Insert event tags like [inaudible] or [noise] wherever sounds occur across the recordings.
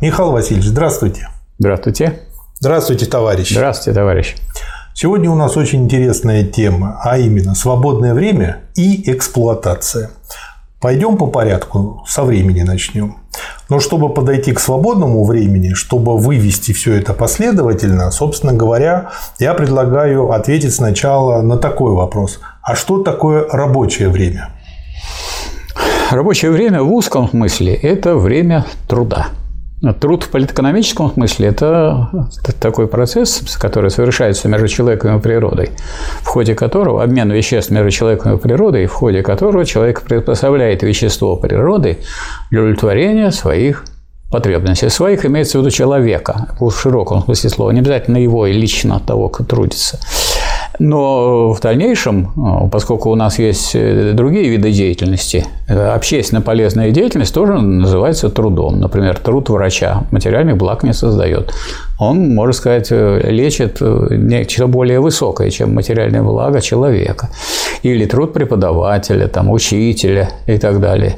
Михаил Васильевич, здравствуйте. Здравствуйте. Здравствуйте, товарищ. Здравствуйте, товарищ. Сегодня у нас очень интересная тема, а именно свободное время и эксплуатация. Пойдем по порядку, со времени начнем. Но чтобы подойти к свободному времени, чтобы вывести все это последовательно, собственно говоря, я предлагаю ответить сначала на такой вопрос. А что такое рабочее время? Рабочее время в узком смысле – это время труда. Труд в политэкономическом смысле – это такой процесс, который совершается между человеком и природой, в ходе которого обмен веществ между человеком и природой, в ходе которого человек приспособляет вещество природы для удовлетворения своих потребностей. Своих имеется в виду человека, в широком смысле слова, не обязательно его и лично того, кто трудится. Но в дальнейшем, э, поскольку у нас есть э, другие виды деятельности, э, общественно полезная деятельность тоже называется трудом. Например, труд врача материальных благ не создает. Он, можно сказать, лечит нечто более высокое, чем материальное благо человека. Или труд преподавателя, там, учителя и так далее.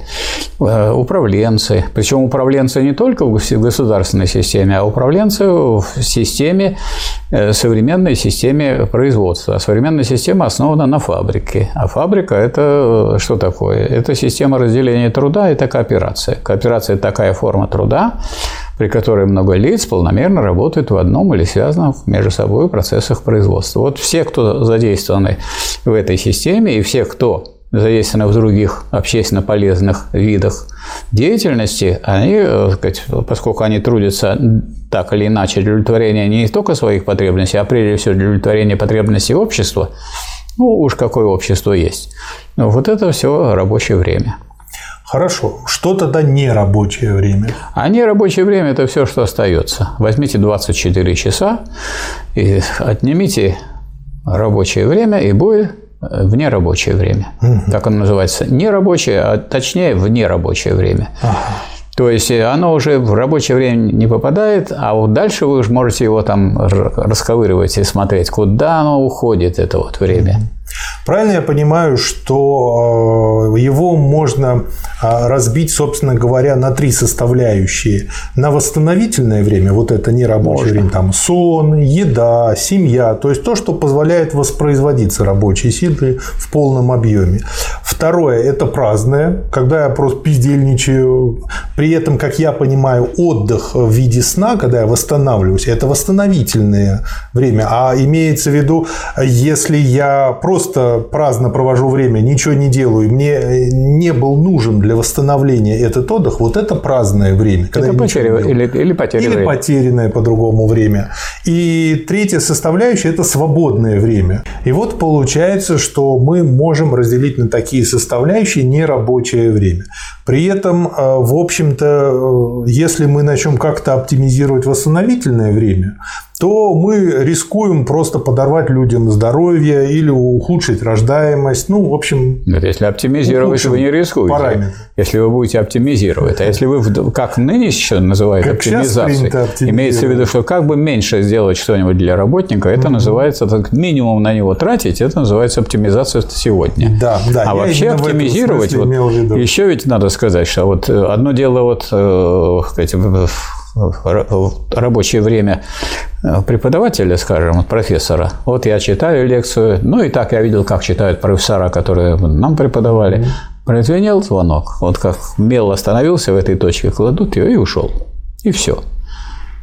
Управленцы. Причем управленцы не только в государственной системе, а управленцы в системе, современной системе производства. А современная система основана на фабрике. А фабрика – это что такое? Это система разделения труда, это кооперация. Кооперация – такая форма труда, при которой много лиц полномерно работают в одном или связанном между собой процессах производства. Вот все, кто задействованы в этой системе, и все, кто задействованы в других общественно полезных видах деятельности, они, э, сказать, поскольку они трудятся так или иначе для удовлетворения не только своих потребностей, а прежде всего для удовлетворения потребностей общества, ну уж какое общество есть, вот это все рабочее время. Хорошо. Что тогда не рабочее время? А не рабочее время – это все, что остается. Возьмите 24 часа и отнимите рабочее время, и будет в нерабочее время. Угу. Как оно называется? Нерабочее, а точнее в нерабочее время. Ага. То есть э, оно уже в рабочее время не попадает, а вот дальше вы уже можете его там расковыривать и смотреть, куда оно уходит, это вот время. Правильно я понимаю, что э, его можно э, разбить, собственно говоря, на три составляющие. На восстановительное время, вот это не рабочее можно. время, там сон, еда, семья, то есть то, что позволяет воспроизводиться рабочей силы в полном объеме. Второе – это праздное, когда я просто пиздельничаю. При этом, как я понимаю, отдых в виде сна, когда я восстанавливаюсь, это восстановительное время. А имеется в виду, если я просто просто праздно провожу время, ничего не делаю, мне э, не был нужен для восстановления этот отдых, вот это праздное время. Это потеря, или, или потерянное. Или потерянное по-другому время. И третья составляющая – это свободное время. И вот получается, что мы можем разделить на такие составляющие нерабочее время. При этом, э, в общем-то, э, если мы начнем как-то оптимизировать восстановительное время, то мы рискуем просто подорвать людям здоровье или ухудшить рождаемость. Ну, в общем... Нет, если оптимизировать, вы не рискуете. Параметр. Если вы будете оптимизировать. А если вы, как ныне еще называют как оптимизацией, имеется в виду, что как бы меньше сделать что-нибудь для работника, это mm-hmm. называется, так, минимум на него тратить, это называется оптимизация сегодня. Да, да. А вообще оптимизировать, вот, еще ведь надо сказать, что вот э, одно дело вот, э, сказать, рабочее время э, преподавателя, скажем, профессора. Вот я читаю лекцию, ну и так я видел, как читают профессора, которые нам преподавали. Прозвенел звонок. Вот как мел остановился в этой точке, кладут ее и ушел. И все.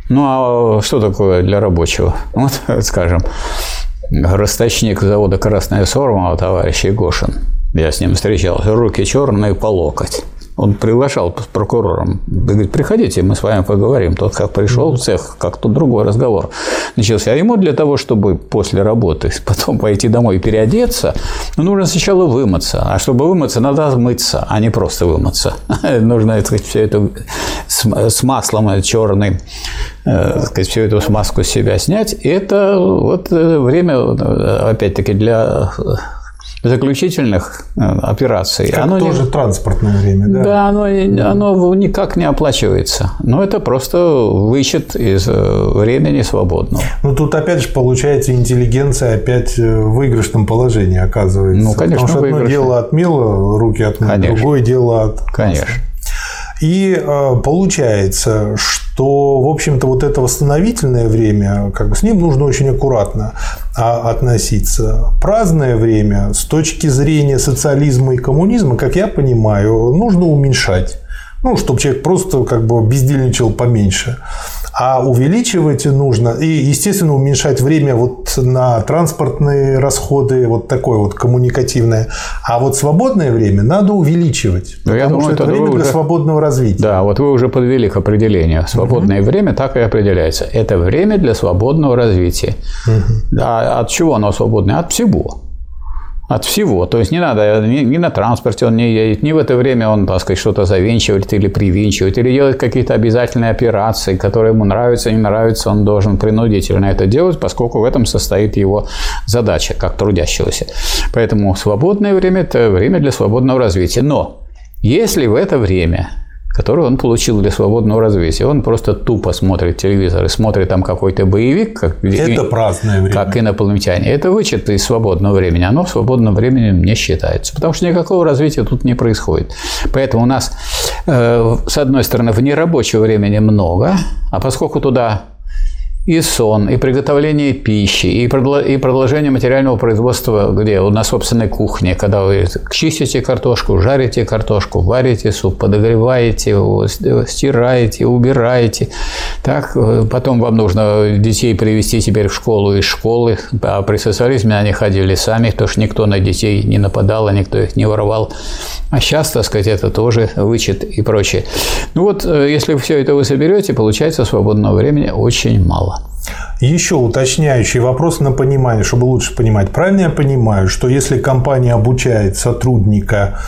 Ну а что такое для рабочего? [laughs] Вот, скажем, росточник завода «Красная Сормова» товарищ Егошин. Я с ним встречался. Руки черные по локоть. Он приглашал с прокурором. Говорит, приходите, мы с вами поговорим. Тот как пришел в цех, как тут другой разговор начался. А ему для того, чтобы после работы [laughs] потом пойти домой и переодеться, ну, нужно сначала вымыться. А чтобы вымыться, надо мыться, а не просто вымыться. [laughs] Нужно сказать, все это с маслом черным, э, сказать, всю эту смазку с себя снять. И это вот э, время, э, опять-таки, для заключительных э, операций. Как оно тоже не... транспортное время, да? Да, оно, оно никак не оплачивается. Но это просто вычет из э, времени свободного. Ну, тут опять же получается интеллигенция опять в выигрышном положении оказывается. Ну, конечно, Потому что одно дело отмело руки от конечно. другое дело от... Конечно. И получается, что, в общем-то, вот это восстановительное время, как бы с ним нужно очень аккуратно а, относиться. Праздное время с точки зрения социализма и коммунизма, как я понимаю, нужно уменьшать ну, чтобы человек просто как бы бездельничал поменьше. А увеличивать нужно и, естественно, уменьшать время вот на транспортные расходы, вот такое вот коммуникативное. А вот свободное время надо увеличивать, Но ну, потому я думаю, что это время для уже... свободного развития. Да, вот вы уже подвели к определению. Свободное угу. время так и определяется. Это время для свободного развития. Угу. А от чего оно свободное? От всего. От всего. То есть не надо, ни, ни на транспорте он не едет, ни в это время он, так сказать, что-то завинчивает или привинчивает, или делает какие-то обязательные операции, которые ему нравятся, не нравятся, он должен принудительно это делать, поскольку в этом состоит его задача, как трудящегося. Поэтому свободное время – это время для свободного развития. Но если в это время которую он получил для свободного развития. Он просто тупо смотрит телевизор и смотрит там какой-то боевик, как, это праздное время. как инопланетяне. Это вычет из свободного времени. Оно в свободном времени не считается, потому что никакого развития тут не происходит. Поэтому у нас, э, с одной стороны, в нерабочего времени много, а поскольку туда и сон, и приготовление пищи, и продолжение материального производства, где на собственной кухне, когда вы чистите картошку, жарите картошку, варите суп, подогреваете, стираете, убираете. Так, э, потом вам нужно детей привести теперь в школу из школы, а при социализме они ходили сами, потому что никто на детей не нападал, а никто их не воровал. А сейчас, так сказать, это тоже вычет и прочее. Ну вот, э, если все это вы соберете, получается свободного времени очень мало. Еще уточняющий вопрос на понимание, чтобы лучше понимать. Правильно я понимаю, что если компания обучает сотрудника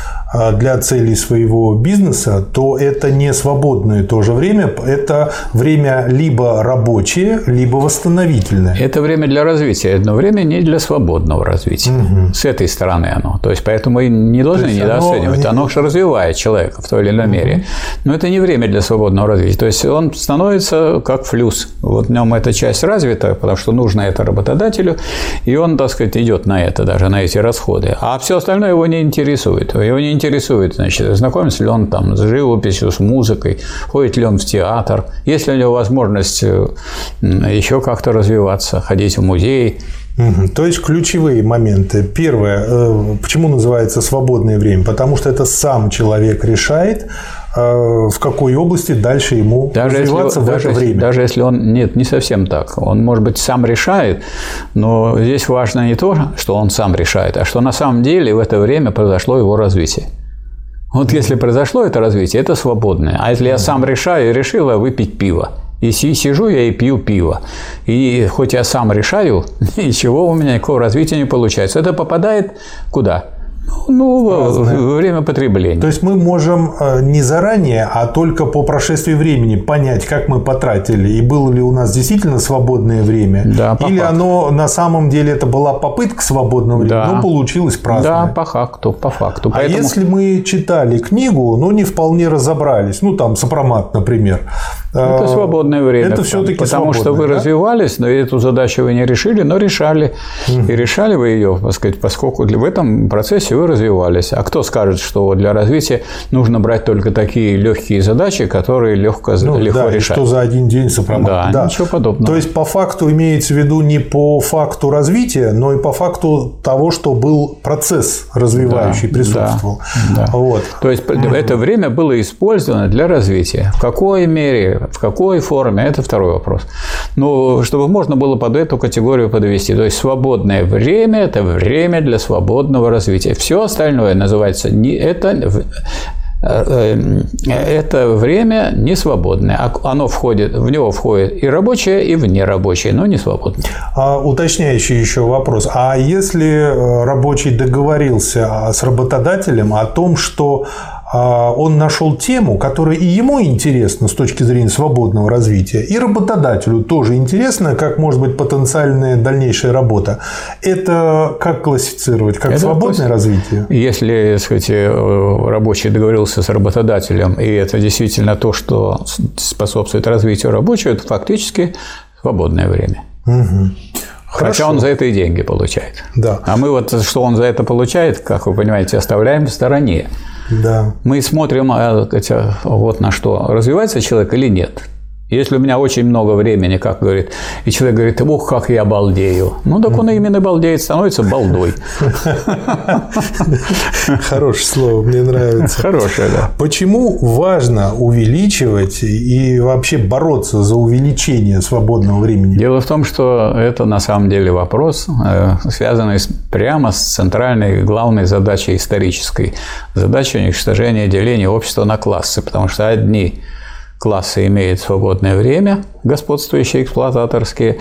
для целей своего бизнеса, то это не свободное тоже время, это время либо рабочее, либо восстановительное. Это время для развития, одно время не для свободного развития. Угу. С этой стороны оно. То есть, поэтому мы не должны недооценивать. Оно, оно же развивает человека в той или иной угу. мере. Но это не время для свободного развития. То есть, он становится как флюс. Вот в нем эта часть развита, потому что нужно это работодателю, и он, так сказать, идет на это, даже на эти расходы. А все остальное его не интересует. Его не интересует, значит, знакомится ли он там с живописью, с музыкой, ходит ли он в театр, есть ли у него возможность э, еще как-то развиваться, ходить в музей, Угу. То есть ключевые моменты. Первое, э, почему называется свободное время? Потому что это сам человек решает, в какой области дальше ему даже развиваться если, в даже, это время. Даже если он нет, не совсем так. Он, может быть, сам решает, но здесь важно не то, что он сам решает, а что на самом деле в это время произошло его развитие. Вот если произошло это развитие, это свободное. А если я сам решаю и решила выпить пиво, и сижу я и пью пиво. И хоть я сам решаю, [laughs] ничего у меня никакого развития не получается. Это попадает куда? Ну, Разное. время потребления. То есть мы можем э, не заранее, а только по прошествии времени понять, как мы потратили, и было ли у нас действительно свободное время, да, или факту. оно на самом деле это была попытка свободного времени, да. но получилось праздное. Да, по факту, по факту. А Поэтому... если мы читали книгу, но не вполне разобрались, ну там сопромат, например, это э, свободное время. Это все-таки Потому что вы да? развивались, но эту задачу вы не решили, но решали. Угу. И решали вы ее, так сказать, поскольку в этом процессе вы развивались. А кто скажет, что для развития нужно брать только такие легкие задачи, которые легко, ну, легко да, решать? что за один день сопромат. Да, да, ничего подобного. То есть, по факту имеется в виду не по факту развития, но и по факту того, что был процесс развивающий, да, присутствовал. Да, да. Вот. То есть, это время было использовано для развития. В какой мере, в какой форме, это второй вопрос. Но чтобы можно было под эту категорию подвести. То есть, свободное время – это время для свободного развития. Все остальное называется не это э, э, это время не свободное. А оно входит, в него входит и рабочее, и внерабочее, но не свободное. А, уточняющий еще вопрос. А если э, рабочий договорился с работодателем о том, что а, он нашел тему, которая и ему интересна с точки зрения свободного развития, и работодателю тоже интересно, как может быть потенциальная дальнейшая работа. Это как классифицировать? Как Это свободное развитие? Если сказать, э, рабочий договорился с работодателем, и это действительно то, что способствует развитию рабочего, это фактически свободное время. Угу. Хорошо. Хотя он за это и деньги получает. Да. А мы вот, что он за это получает, как вы понимаете, оставляем в стороне. Да. Мы смотрим, вот на что, развивается человек или нет. Если у меня очень много времени, как говорит, и человек говорит, ух, как я балдею. Ну, так он именно балдеет, становится балдой. Хорошее слово, мне нравится. Хорошее, да. Почему важно увеличивать и вообще бороться за увеличение свободного времени? Дело в том, что это на самом деле вопрос, э, связанный прямо с центральной главной задачей исторической, задачей уничтожения деления общества на классы, потому что одни классы имеют свободное время, господствующие эксплуататорские,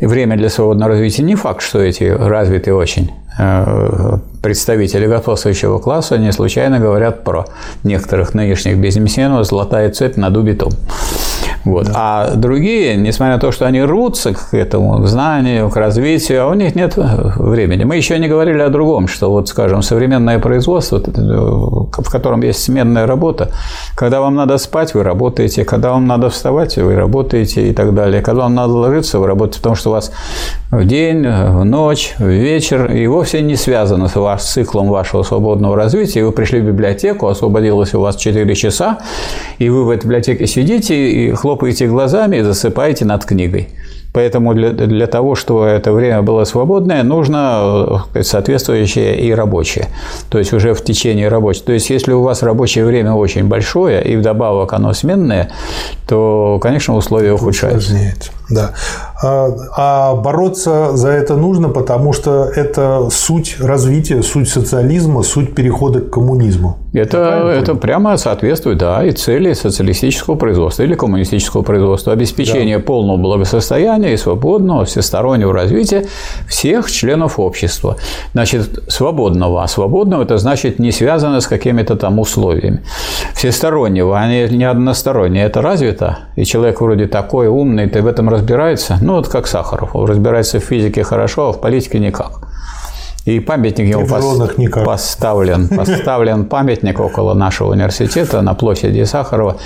и время для свободного развития. Не факт, что эти развитые очень э, представители господствующего класса не случайно говорят про некоторых нынешних бизнесменов «золотая цепь над убитом». Вот. Да. А другие, несмотря на то, что они рвутся к этому, к знанию, к развитию, а у них нет времени. Мы еще не говорили о другом, что, вот, скажем, современное производство, в котором есть сменная работа, когда вам надо спать, вы работаете, когда вам надо вставать, вы работаете и так далее. Когда вам надо ложиться, вы работаете, потому что у вас в день, в ночь, в вечер, и вовсе не связано с, ваш, с циклом вашего свободного развития. Вы пришли в библиотеку, освободилось у вас 4 часа, и вы в этой библиотеке сидите и хлопаете хлопаете глазами и засыпаете над книгой. Поэтому для, для того, чтобы это время было свободное, нужно э, соответствующее и рабочее. То есть уже в течение рабочего. То есть если у вас рабочее время очень большое и вдобавок оно сменное, то, конечно, условия ухудшаются. Усложняется. Да. А, а бороться за это нужно, потому что это суть развития, суть социализма, суть перехода к коммунизму. Это, это прямо соответствует, да, и цели социалистического производства или коммунистического производства. Обеспечение да. полного благосостояния и свободного всестороннего развития всех членов общества. Значит, свободного. А свободного – это значит не связано с какими-то там условиями. Всестороннего, а не одностороннее. Это развито, и человек вроде такой умный, ты в этом разбирается. Ну, вот как Сахаров. Он разбирается в физике хорошо, а в политике никак. И памятник ему пос... никак. поставлен, [laughs] поставлен памятник около нашего университета на площади Сахарова,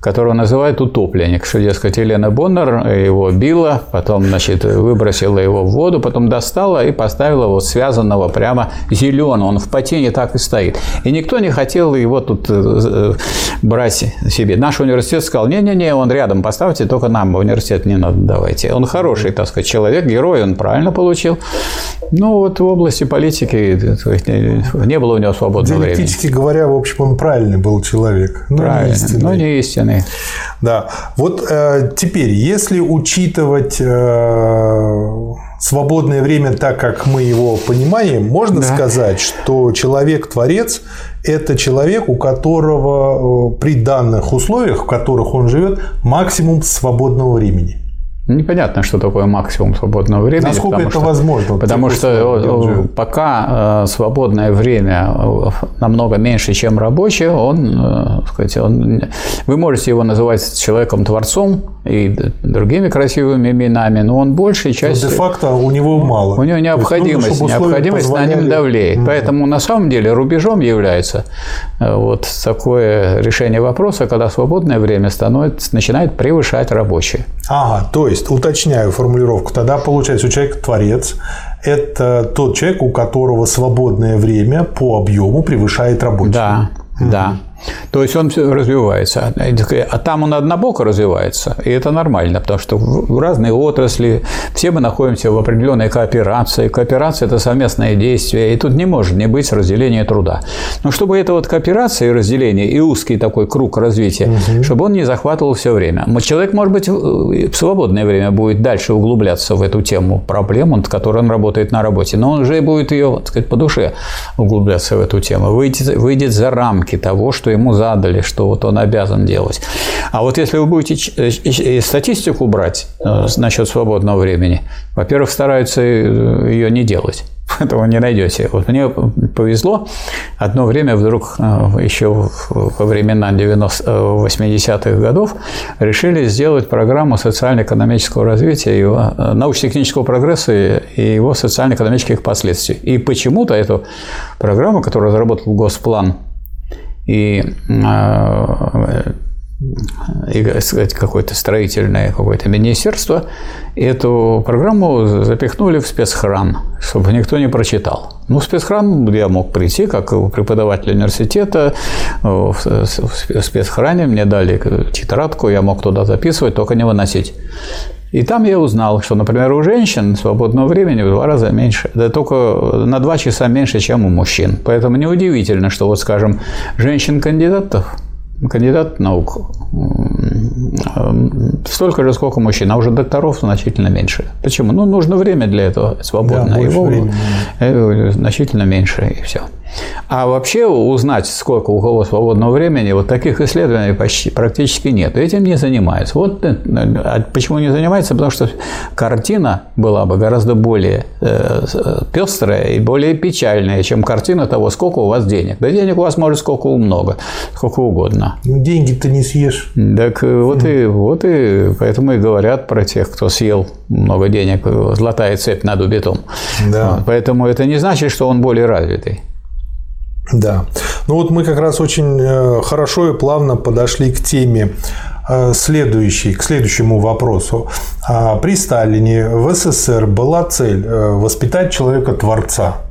которого называют утопленник, что, дескать, Елена Боннер его била, потом, значит, выбросила его в воду, потом достала и поставила вот связанного прямо зеленого, он в потине так и стоит. И никто не хотел его тут э, брать себе. Наш университет сказал, не-не-не, он рядом поставьте, только нам в университет не надо давайте. Он хороший, так сказать, человек, герой, он правильно получил. Ну, вот в области политики не было у него свободного времени. Диалектически говоря, в общем, он правильный был человек. Но Правильно, не истинный. но не истинный. Да. Вот э, теперь, если учитывать э, свободное время так, как мы его понимаем, можно да. сказать, что человек-творец – это человек, у которого э, при данных условиях, в которых он живет, максимум свободного времени. Непонятно, что такое максимум свободного времени. Насколько это что, возможно? Потому что пока э, свободное время э, намного меньше, чем рабочее, он, э, сказать, он, вы можете его называть человеком-творцом и другими красивыми именами, но он большей частью... де-факто у него мало. У него необходимость, нужно, необходимость позволяли... на нем давлеет. Mm-hmm. Поэтому на самом деле рубежом является вот такое решение вопроса, когда свободное время становится, начинает превышать рабочее. Ага, то есть есть, уточняю формулировку, тогда получается, у человека творец – это тот человек, у которого свободное время по объему превышает рабочее. Да, mm-hmm. да. То есть он развивается. А там он однобоко развивается, и это нормально, потому что в разные отрасли все мы находимся в определенной кооперации. Кооперация – это совместное действие, и тут не может не быть разделения труда. Но чтобы эта вот кооперация и разделение, и узкий такой круг развития, угу. чтобы он не захватывал все время. Человек, может быть, в свободное время будет дальше углубляться в эту тему проблем, над которой он работает на работе, но он уже будет ее, так сказать, по душе углубляться в эту тему, выйдет, выйдет за рамки того, что ему задали, что вот он обязан делать. А вот если вы будете статистику брать э, насчет свободного времени, во-первых, стараются э, ее не делать [laughs] этого не найдете. Вот мне повезло, одно время вдруг э, еще во времена 80-х годов решили сделать программу социально-экономического развития, его научно-технического прогресса и его социально-экономических последствий. И почему-то эту программу, которую разработал Госплан и а, и, сказать, какое-то строительное какое-то министерство, эту программу запихнули в спецхран, чтобы никто не прочитал. Ну, в спецхран я мог прийти, как преподаватель университета, в спецхране мне дали тетрадку, я мог туда записывать, только не выносить. И там я узнал, что, например, у женщин свободного времени в два раза меньше, да только на два часа меньше, чем у мужчин. Поэтому неудивительно, что, вот, скажем, женщин-кандидатов кандидат наук столько же, сколько мужчин, а уже докторов значительно меньше. Почему? Ну, нужно время для этого свободное. Да, Его времени. Э, значительно меньше, и все. А вообще узнать, сколько у кого свободного времени, вот таких исследований почти практически нет. Этим не занимаются. Вот э, а почему не занимаются? Потому что картина была бы гораздо более э, пестрая и более печальная, чем картина того, сколько у вас денег. Да денег у вас может сколько много, сколько угодно. Ну, деньги ты не съешь. Так э, вот и вот и поэтому и говорят про тех, кто съел много денег, золотая цепь над убитом. Да. Поэтому это не значит, что он более развитый. Да. Ну вот мы как раз очень э, хорошо и плавно подошли к теме э, следующей, к следующему вопросу. А при Сталине в СССР была цель э, воспитать человека-творца.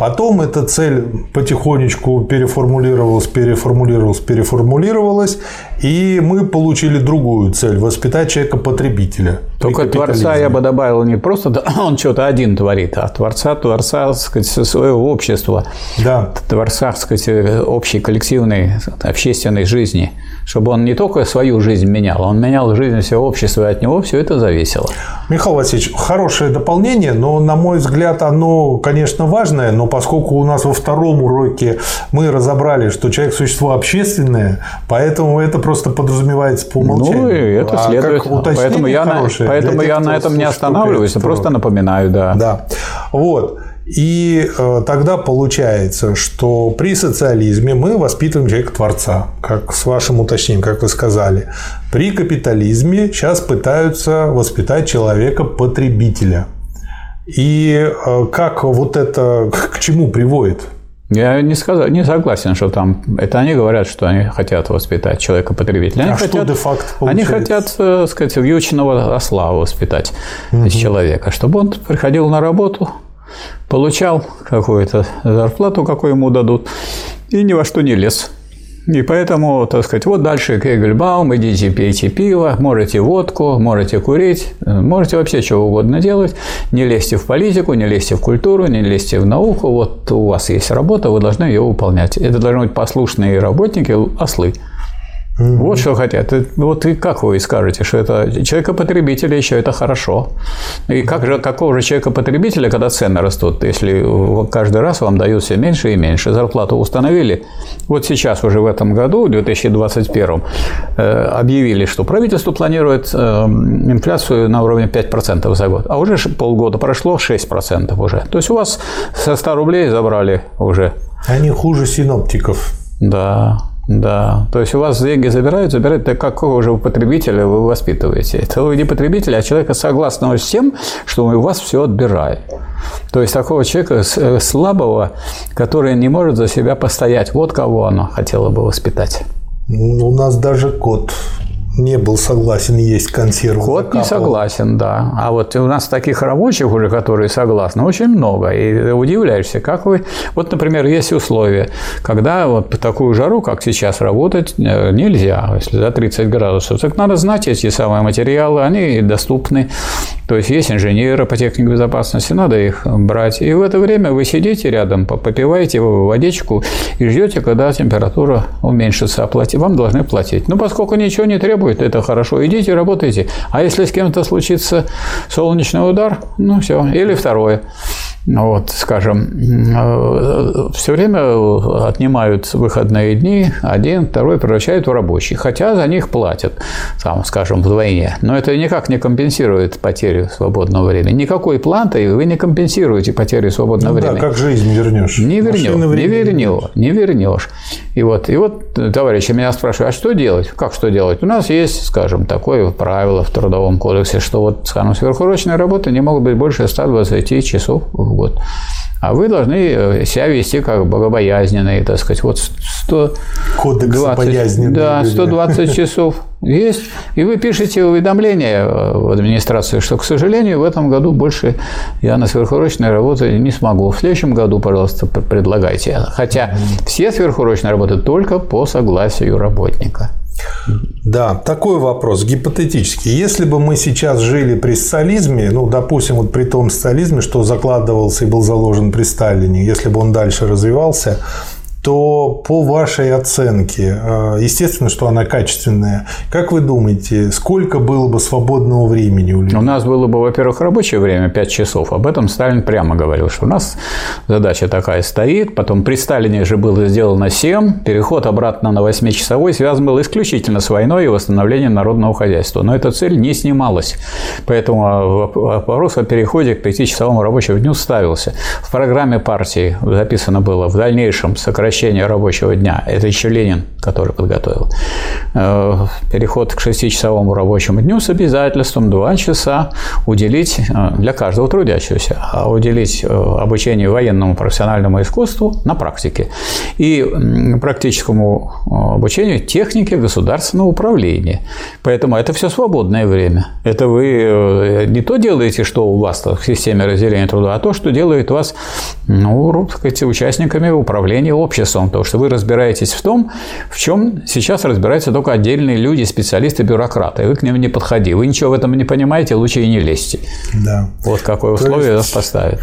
Потом эта цель потихонечку переформулировалась, переформулировалась, переформулировалась, и мы получили другую цель – воспитать человека-потребителя. Только Творца я бы добавил не просто [laughs] он что-то один творит, а Творца, Творца, так сказать, своего общества, да. Творца, так сказать, общей коллективной общественной жизни – чтобы он не только свою жизнь менял, он менял жизнь всего общества, и от него все это зависело. Михаил Васильевич, хорошее дополнение, но, на мой взгляд, оно, конечно, важное, но поскольку у нас во втором уроке мы разобрали, что человек – существо общественное, поэтому это просто подразумевается по умолчанию. Ну, и это а следует. Поэтому я, на, поэтому я на этом не останавливаюсь, а просто напоминаю, да. Да. Вот. И э, тогда получается, что при социализме мы воспитываем человека-творца, как с вашим уточнением, как вы сказали. При капитализме сейчас пытаются воспитать человека-потребителя. И э, как вот это к чему приводит? Я не, сказал, не согласен, что там... Это они говорят, что они хотят воспитать человека-потребителя. Они а хотят, что получается? Они хотят, так э, сказать, вьючного осла воспитать угу. из человека, чтобы он приходил на работу, получал какую-то зарплату, какую ему дадут, и ни во что не лез. И поэтому, так сказать, вот дальше Кегельбаум, идите пейте пиво, можете водку, можете курить, можете вообще чего угодно делать. Не лезьте в политику, не лезьте в культуру, не лезьте в науку. Вот у вас есть работа, вы должны ее выполнять. Это должны быть послушные работники, ослы. Угу. Вот что хотят. Вот и как вы скажете, что это человека-потребителя еще это хорошо. И как же, какого же человека-потребителя, когда цены растут, если каждый раз вам дают все меньше и меньше, зарплату установили. Вот сейчас уже в этом году, в 2021, э, объявили, что правительство планирует э, инфляцию на уровне 5% за год, а уже полгода прошло 6% уже. То есть у вас со 100 рублей забрали уже. Они хуже синоптиков. Да, да, то есть у вас деньги забирают, забирают, так какого же вы потребителя вы воспитываете? Это вы не потребитель, а человека согласного с тем, что у вас все отбираем. То есть такого человека э, слабого, который не может за себя постоять. Вот кого оно хотело бы воспитать. У нас даже кот не был согласен есть консерву. Кот закапывал. не согласен, да. А вот у нас таких рабочих уже, которые согласны, очень много. И удивляешься, как вы... Вот, например, есть условия, когда вот такую жару, как сейчас, работать э, нельзя, если за 30 градусов. Так надо знать эти самые материалы, они доступны. То есть есть инженеры по технике безопасности, надо их брать. И в это время вы сидите рядом, попиваете водичку и ждете, когда температура уменьшится, а вам должны платить. Ну, поскольку ничего не требует, это хорошо. Идите, работайте. А если с кем-то случится солнечный удар, ну все. Или второе вот, скажем, э, все время отнимают выходные дни, один, второй превращают в рабочий, хотя за них платят, там, скажем, вдвойне. Но это никак не компенсирует потерю свободного времени. Никакой плантой вы не компенсируете потерю свободного ну, времени. Да, как жизнь вернешь? Не вернешь, не вернешь, не вернешь. И вот, и вот товарищи меня спрашивают, а что делать? Как что делать? У нас есть, скажем, такое правило в Трудовом кодексе, что вот, скажем, сверхурочные работы не могут быть больше 120 часов в год. А вы должны э, себя вести как богобоязненные, так сказать. Вот 100... Кодекс 20, Да, 120 часов есть. И вы пишете уведомление в администрацию, что, к сожалению, в этом году больше я на сверхурочной работе не смогу. В следующем году, пожалуйста, предлагайте. Хотя все сверхурочные работают только по согласию работника. Да, такой вопрос гипотетический. Если бы мы сейчас жили при социализме, ну, допустим, вот при том социализме, что закладывался и был заложен при Сталине, если бы он дальше развивался, то по вашей оценке, э, естественно, что она качественная, как вы думаете, сколько было бы свободного времени у людей? У нас было бы, во-первых, рабочее время 5 часов. Об этом Сталин прямо говорил, что у нас задача такая стоит. Потом при Сталине же было сделано 7. Переход обратно на 8-часовой связан был исключительно с войной и восстановлением народного хозяйства. Но эта цель не снималась. Поэтому вопрос о переходе к 5-часовому рабочему дню ставился. В программе партии записано было в дальнейшем сокращение сокращение рабочего дня. Это еще Ленин, который подготовил. Э, переход к шестичасовому рабочему дню с обязательством 2 часа уделить э, для каждого трудящегося, а уделить э, обучению военному профессиональному искусству на практике и практическому обучению технике государственного управления. Поэтому это все свободное время. Это вы не то делаете, что у вас в системе разделения труда, а то, что делает вас ну, сказать, участниками управления обществом потому что вы разбираетесь в том, в чем сейчас разбираются только отдельные люди, специалисты, бюрократы. Вы к ним не подходи. Вы ничего в этом не понимаете, лучше и не лезьте. Да. Вот какое условие есть... поставит.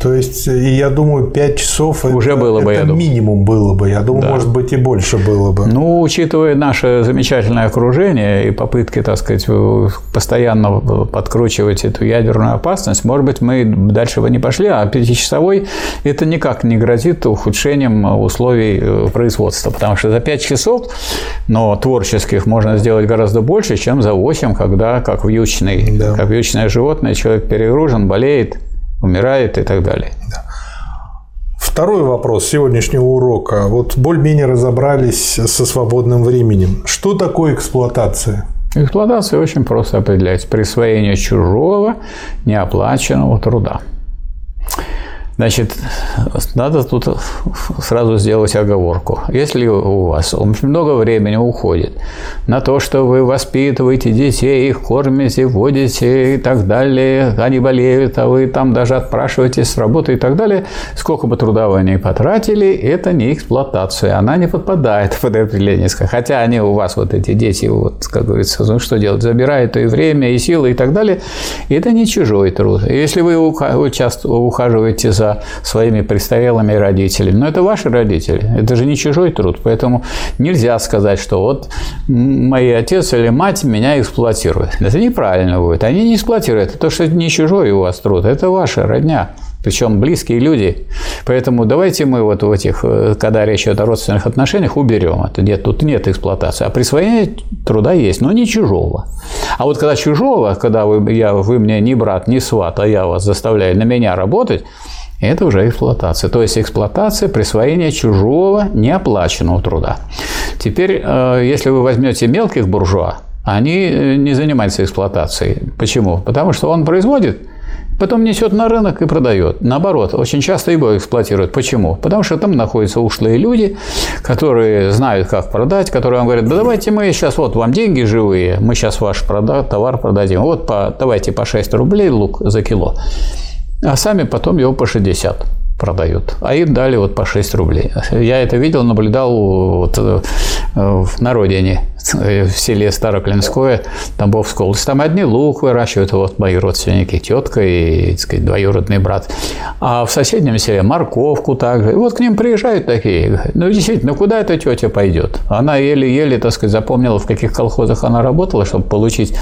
То есть, и я думаю, 5 часов уже это, было бы, это я минимум было бы. Я думаю, да. может быть, и больше было бы. Ну, учитывая наше замечательное окружение и попытки, так сказать, постоянно подкручивать эту ядерную опасность, может быть, мы дальше бы не пошли, а пятичасовой это никак не грозит ухудшением условий э, производства, потому что за 5 часов, но творческих можно сделать гораздо больше, чем за 8, когда, как вьючный, да. как вьючное животное, человек перегружен, болеет, умирает и так далее. Да. Второй вопрос сегодняшнего урока. Вот более-менее разобрались со свободным временем. Что такое эксплуатация? Эксплуатация очень просто определяется. Присвоение чужого неоплаченного труда. Значит, надо тут сразу сделать оговорку. Если у вас очень много времени уходит на то, что вы воспитываете детей, их кормите, водите и так далее, они болеют, а вы там даже отпрашиваетесь с работы и так далее, сколько бы труда вы ни потратили, это не эксплуатация, она не подпадает под определение. Хотя они у вас, вот эти дети, вот, как говорится, ну что делать, забирают и время, и силы и так далее, это не чужой труд. Если вы ухаживаете за за своими престарелыми родителями. Но это ваши родители, это же не чужой труд, поэтому нельзя сказать, что вот мои отец или мать меня эксплуатируют. Это неправильно будет. Они не эксплуатируют. Это то, что не чужой у вас труд, это ваша родня причем близкие люди. Поэтому давайте мы вот в этих, э, когда речь идет о родственных отношениях, уберем это. Нет, тут нет эксплуатации. А присвоение труда есть, но не чужого. А вот когда чужого, когда вы, я, вы мне не брат, не сват, а я вас заставляю на меня работать, это уже эксплуатация. То есть эксплуатация присвоение чужого неоплаченного труда. Теперь, э, если вы возьмете мелких буржуа, они э, не занимаются эксплуатацией. Почему? Потому что он производит, потом несет на рынок и продает. Наоборот, очень часто его эксплуатируют. Почему? Потому что там находятся ушлые люди, которые знают, как продать, которые вам говорят, да давайте мы сейчас, вот вам деньги живые, мы сейчас ваш товар продадим. Вот по, давайте по 6 рублей лук за кило а сами потом его по 60 продают. А им дали вот по 6 рублей. Я это видел, наблюдал вот э, на родине, в селе Староклинское, Тамбовская область. Там одни лук выращивают, вот мои родственники, тетка и, так сказать, двоюродный брат. А в соседнем селе морковку также. И вот к ним приезжают такие. Ну, действительно, куда эта тетя пойдет? Она еле-еле, так сказать, запомнила, в каких колхозах она работала, чтобы получить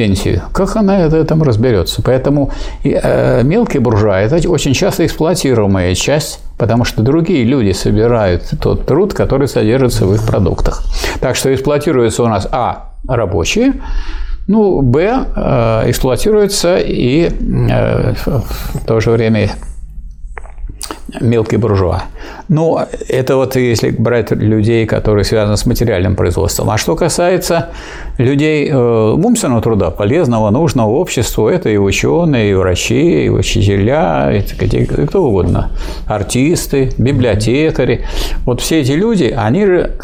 пенсию. Как она это там разберется? Поэтому э, мелкие буржуа – это очень часто эксплуатируемая часть, потому что другие люди собирают тот труд, который содержится в их продуктах. Так что эксплуатируются у нас а. рабочие, ну, б. Э, эксплуатируются и э, в то же время мелкий буржуа. Ну, это вот если брать людей, которые связаны с материальным производством. А что касается людей э, умственного труда, полезного, нужного обществу, это и ученые, и врачи, и учителя, и кто угодно, артисты, библиотекари. Вот все эти люди, они же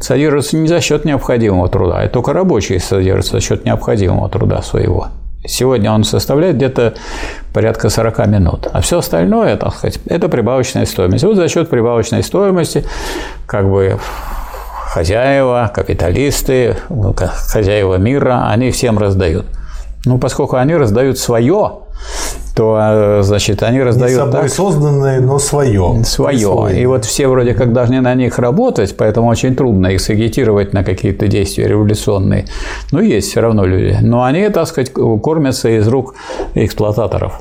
содержатся не за счет необходимого труда, это только рабочие содержатся за счет необходимого труда своего. Сегодня он составляет где-то порядка 40 минут. А все остальное, так сказать, это прибавочная стоимость. Вот за счет прибавочной стоимости как бы хозяева, капиталисты, хозяева мира, они всем раздают. Ну, поскольку они раздают свое, то, э, значит, они раздают Не собой так, созданное, но свое. Свое. И вот все вроде как должны на них работать, поэтому очень трудно их сагитировать на какие-то действия революционные. Но есть все равно люди. Но они, так сказать, кормятся из рук эксплуататоров.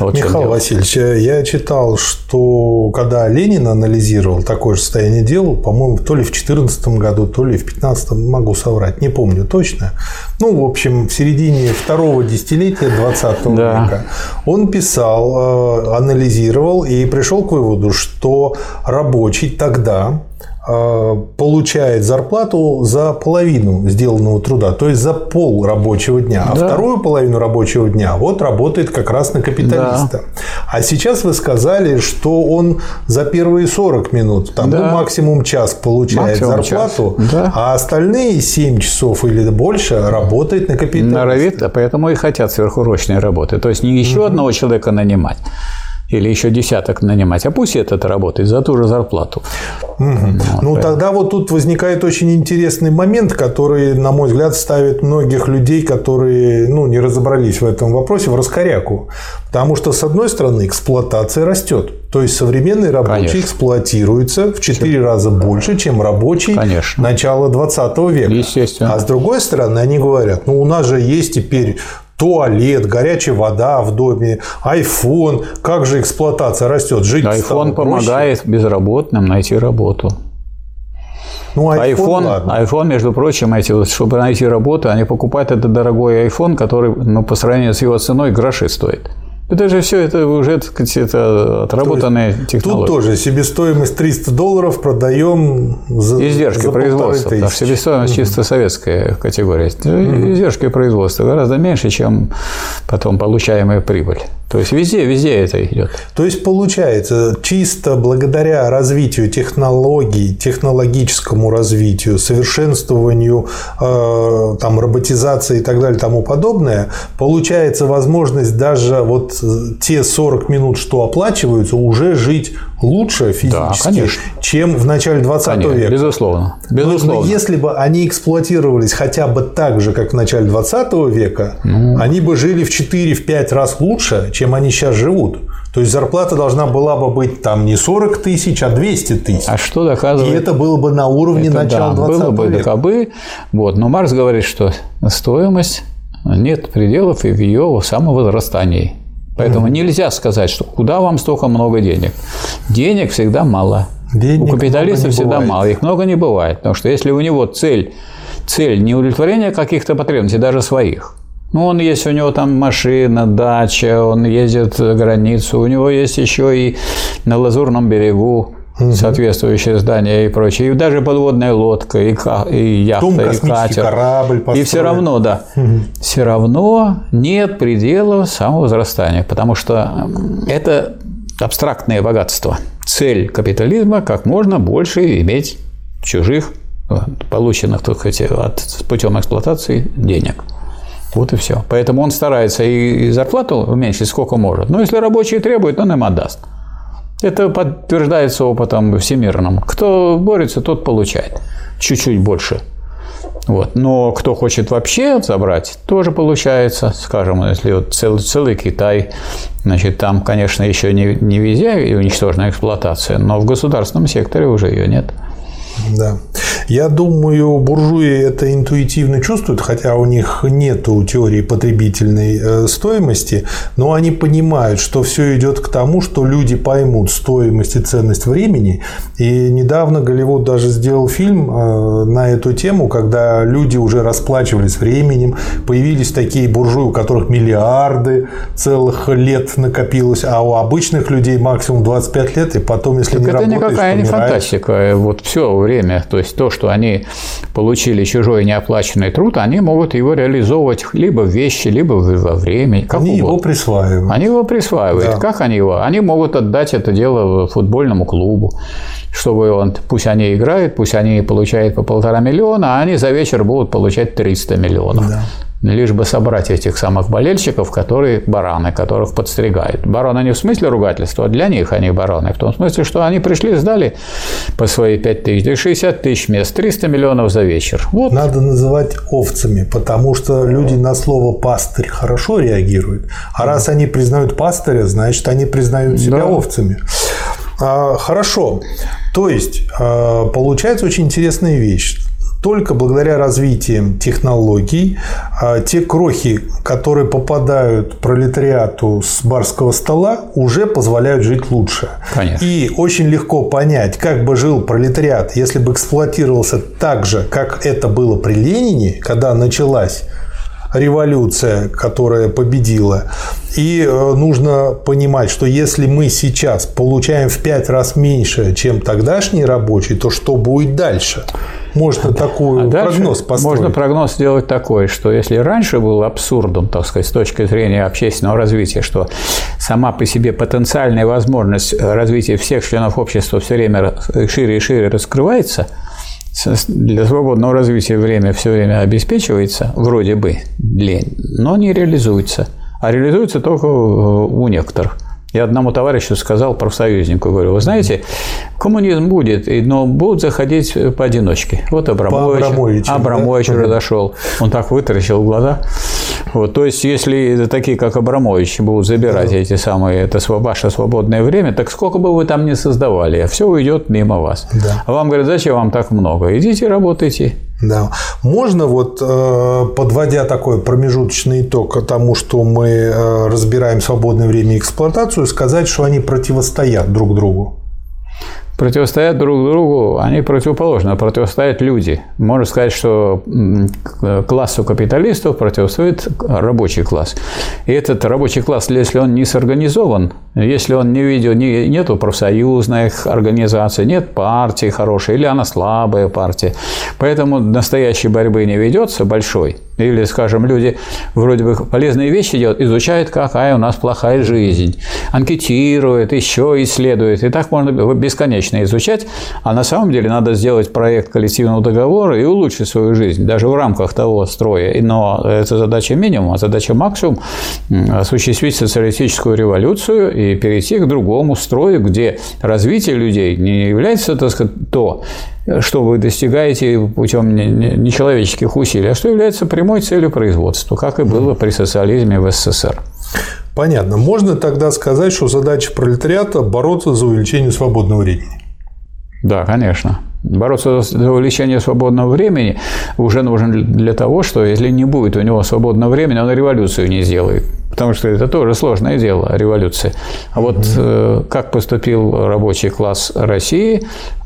Вот Михаил Васильевич, я читал, что когда Ленин анализировал такое же состояние дел, по-моему, то ли в 2014 году, то ли в 2015, могу соврать, не помню точно. Ну, в общем, в середине второго десятилетия 20 да. века он писал, э, анализировал и пришел к выводу, что рабочий тогда получает зарплату за половину сделанного труда, то есть за пол рабочего дня, а да. вторую половину рабочего дня вот работает как раз на капиталиста. Да. А сейчас вы сказали, что он за первые 40 минут, там да. ну, максимум час получает максимум зарплату, час. Да. а остальные 7 часов или больше работает на капиталиста. Норовит, поэтому и хотят сверхурочные работы. То есть не еще угу. одного человека нанимать, или еще десяток нанимать, а пусть этот работает за ту же зарплату. Угу. Вот, ну, тогда вот тут возникает очень интересный момент, который, на мой взгляд, ставит многих людей, которые ну, не разобрались в этом вопросе, в раскоряку. Потому что, с одной стороны, эксплуатация растет. То есть современный рабочий Конечно. эксплуатируется в 4 раза больше, чем рабочий Конечно. начала 20 века. Естественно. А с другой стороны, они говорят, ну у нас же есть теперь туалет, горячая вода в доме, iPhone. Как же эксплуатация растет? Жить iPhone помогает безработным найти работу. Ну, iPhone, iPhone, iPhone, между прочим, эти вот, чтобы найти работу, они покупают этот дорогой iPhone, который ну, по сравнению с его ценой гроши стоит. Это же все это уже так сказать, это отработанные То технологии. Тут тоже себестоимость 300 долларов продаем за Издержки за производства. Да, себестоимость угу. чисто советская категория. Угу. Издержки производства гораздо меньше, чем потом получаемая прибыль. То есть везде, везде это идет. То есть получается, чисто благодаря развитию технологий, технологическому развитию, совершенствованию, э, там, роботизации и так далее, тому подобное, получается возможность даже вот те 40 минут, что оплачиваются, уже жить лучше физически, да, чем в начале 20 конечно, века. Безусловно. безусловно. Но если бы они эксплуатировались хотя бы так же, как в начале 20 века, ну... они бы жили в 4-5 раз лучше, чем они сейчас живут. То есть зарплата должна была бы быть там не 40 тысяч, а 200 тысяч. А что доказывает? И это было бы на уровне это, начала да, 20 было бы века. Бы, вот. Но Маркс говорит, что стоимость нет пределов и в ее самовозрастании. Поэтому mm-hmm. нельзя сказать, что куда вам столько много денег. Денег всегда мало. Денег у капиталиста всегда бывает. мало, их много не бывает. Потому что если у него цель, цель не удовлетворение каких-то потребностей, даже своих, ну, он есть, у него там машина, дача, он ездит за границу, у него есть еще и на Лазурном берегу угу. соответствующее здание и прочее, и даже подводная лодка, и, и яхта, Том, и катер. корабль построен. И все равно, да, угу. все равно нет предела самовозрастания, потому что это абстрактное богатство. Цель капитализма – как можно больше иметь чужих, полученных только от, путем эксплуатации денег. Вот и все. Поэтому он старается и зарплату уменьшить сколько может. Но если рабочие требуют, он им отдаст. Это подтверждается опытом всемирным. Кто борется, тот получает. Чуть-чуть больше. Вот. Но кто хочет вообще забрать, тоже получается. Скажем, если вот целый, целый Китай, значит, там, конечно, еще не, не везде уничтожена эксплуатация, но в государственном секторе уже ее нет. Да. Я думаю, буржуи это интуитивно чувствуют, хотя у них нет теории потребительной э, стоимости, но они понимают, что все идет к тому, что люди поймут стоимость и ценность времени. И недавно Голливуд даже сделал фильм э, на эту тему, когда люди уже расплачивались временем, появились такие буржуи, у которых миллиарды целых лет накопилось, а у обычных людей максимум 25 лет, и потом, если так не это работаешь, никакая не фантастика. Вот все время, то есть то, что они получили чужой неоплаченный труд, они могут его реализовывать либо в вещи, либо во времени. Как они угодно. его присваивают. Они его присваивают. Да. Как они его? Они могут отдать это дело футбольному клубу, чтобы он, пусть они играют, пусть они получают по полтора миллиона, а они за вечер будут получать 300 миллионов. Да лишь бы собрать этих самых болельщиков, которые бараны, которых подстригают. Бараны не в смысле ругательства, а для них они бараны. В том смысле, что они пришли, сдали по свои 5 тысяч, 60 тысяч мест, 300 миллионов за вечер. Вот. Надо называть овцами, потому что люди на слово «пастырь» хорошо реагируют. А раз они признают пастыря, значит, они признают себя да. овцами. А, хорошо. То есть, а, получается очень интересная вещь только благодаря развитию технологий а, те крохи, которые попадают пролетариату с барского стола, уже позволяют жить лучше. Конечно. И очень легко понять, как бы жил пролетариат, если бы эксплуатировался так же, как это было при Ленине, когда началась революция, которая победила. И э, нужно понимать, что если мы сейчас получаем в пять раз меньше, чем тогдашний рабочий, то что будет дальше? Можно такой а прогноз построить. Можно прогноз сделать такой, что если раньше был абсурдом, так сказать, с точки зрения общественного развития, что сама по себе потенциальная возможность развития всех членов общества все время шире и шире раскрывается – для свободного развития время все время обеспечивается, вроде бы, но не реализуется. А реализуется только у некоторых. Я одному товарищу сказал, профсоюзнику, говорю, вы знаете, коммунизм будет, но будут заходить поодиночке. Вот Абрамович, Абрамович, Абрамович да? дошел. Он так вытаращил глаза. Вот, то есть, если такие, как Абрамович, будут забирать да. эти самые, это ваше свободное время, так сколько бы вы там ни создавали, все уйдет мимо вас. Да. А вам говорят, зачем вам так много? Идите работайте. Да. Можно вот, э, подводя такой промежуточный итог тому, что мы э, разбираем свободное время и эксплуатацию, сказать, что они противостоят друг другу? Противостоят друг другу, они противоположны, противостоят люди. Можно сказать, что классу капиталистов противостоит рабочий класс. И этот рабочий класс, если он не сорганизован, если он не видел, не, нету профсоюзных организаций, нет партии хорошей, или она слабая партия, поэтому настоящей борьбы не ведется большой – или, скажем, люди вроде бы полезные вещи делают, изучают, какая у нас плохая жизнь, анкетируют, еще исследуют. И так можно бесконечно изучать. А на самом деле надо сделать проект коллективного договора и улучшить свою жизнь, даже в рамках того строя. Но это задача минимум, а задача максимум – осуществить социалистическую революцию и перейти к другому строю, где развитие людей не является, так сказать, то, что вы достигаете путем нечеловеческих усилий, а что является прямой целью производства, как и было при социализме в СССР. Понятно. Можно тогда сказать, что задача пролетариата – бороться за увеличение свободного времени? Да, конечно. Бороться за увеличение свободного времени уже нужен для того, что если не будет у него свободного времени, он революцию не сделает. Потому что это тоже сложное дело, революция. А вот э, как поступил рабочий класс России,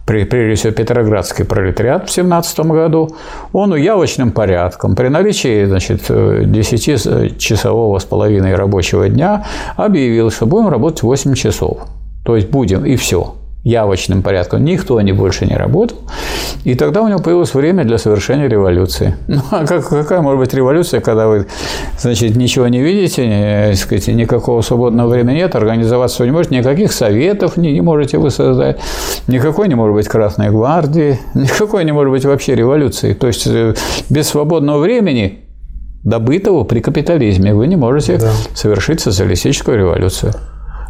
прежде всего Петроградский пролетариат в 17 году, он уявочным порядком. При наличии значит, 10-часового с половиной рабочего дня объявил, что будем работать 8 часов. То есть будем и все явочным порядком. Никто не больше не работал. И тогда у него появилось время для совершения революции. [laughs] Ну, а как, какая может быть революция, когда вы, значит, ничего не видите, не, сказать, никакого свободного времени нет, организоваться вы не можете, никаких советов не, не можете вы создать, никакой не может быть Красной гвардии, [laughs] никакой не может быть вообще революции. То есть, э, без свободного времени добытого при капитализме вы не можете да. совершить социалистическую революцию.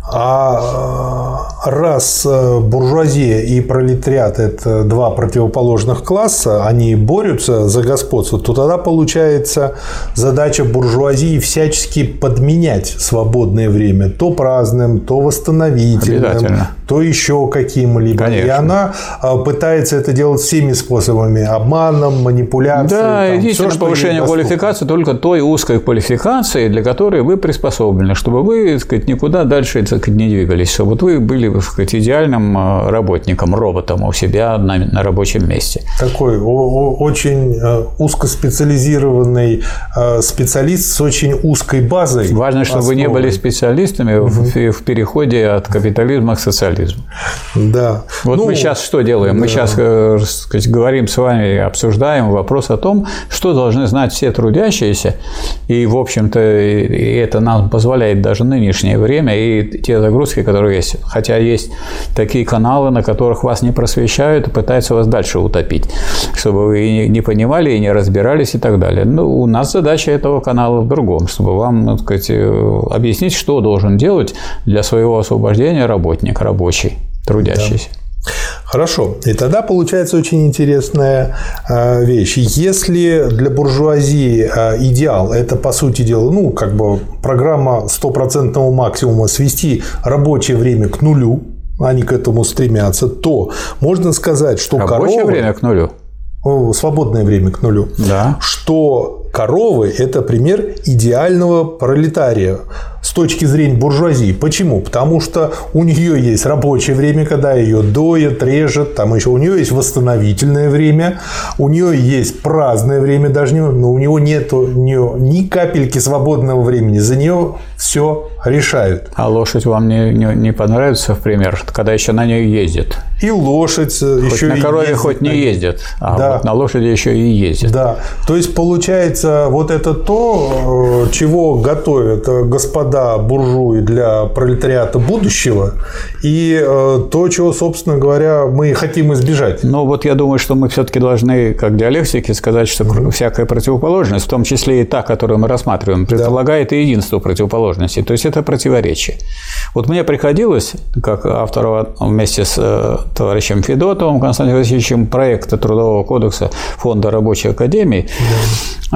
А э, раз э, буржуазия и пролетариат – это два противоположных класса, они борются за господство, то тогда получается задача буржуазии всячески подменять свободное время то праздным, то восстановительным, то еще каким-либо. Конечно. И она а, пытается это делать всеми способами. Обманом, манипуляцией. Да, там, идите все, на повышение квалификации только той узкой квалификации, для которой вы приспособлены, чтобы вы, так сказать, никуда дальше так сказать, не двигались, чтобы вот вы были, так сказать, идеальным а, работником, роботом у себя на, на рабочем месте. Такой очень а, узкоспециализированный специалист с очень узкой базой. Важно, чтобы вы не были специалистами угу. в, в переходе от капитализма к социализму. Да. Вот ну, мы сейчас что делаем? Да. Мы сейчас э, сказать, говорим с вами, обсуждаем вопрос о том, что должны знать все трудящиеся, и, в общем-то, это нам позволяет даже нынешнее время и те загрузки, которые есть. Хотя есть такие каналы, на которых вас не просвещают и пытаются вас дальше утопить, чтобы вы не понимали и не разбирались и так далее. Но ну, у нас задача этого канала в другом, чтобы вам, так сказать, э, объяснить, что должен делать для своего освобождения работник, рабочий, трудящийся. Да. Хорошо. И тогда получается очень интересная а, вещь. Если для буржуазии а, идеал – это, по сути дела, ну, как бы программа стопроцентного максимума свести рабочее время к нулю, они к этому стремятся, то можно сказать, что Рабочее корова... время к нулю? Свободное время к нулю. Да. Что коровы – это пример идеального пролетария с точки зрения буржуазии. Почему? Потому что у нее есть рабочее время, когда ее доят, режет, там еще у нее есть восстановительное время, у нее есть праздное время, даже не, но у него нет у нее ни капельки свободного времени, за нее все решают. А лошадь вам не, не, не понравится, в пример, когда еще на нее ездит? И лошадь э, хоть еще на корове ездит. хоть не ездит, а да. вот на лошади еще и ездит. Да, то есть получается вот это то, э, чего готовят э, господа буржуи для пролетариата будущего и э, то, чего, собственно говоря, мы хотим избежать. Ну, вот я думаю, что мы все-таки должны, как диалектики, сказать, что mm-hmm. всякая противоположность, в том числе и та, которую мы рассматриваем, предполагает да. и единство противоположностей. То есть это противоречие. Вот мне приходилось, как автору вместе с товарищем Федотовым Константином Васильевичем проекта Трудового кодекса Фонда рабочей академии, да.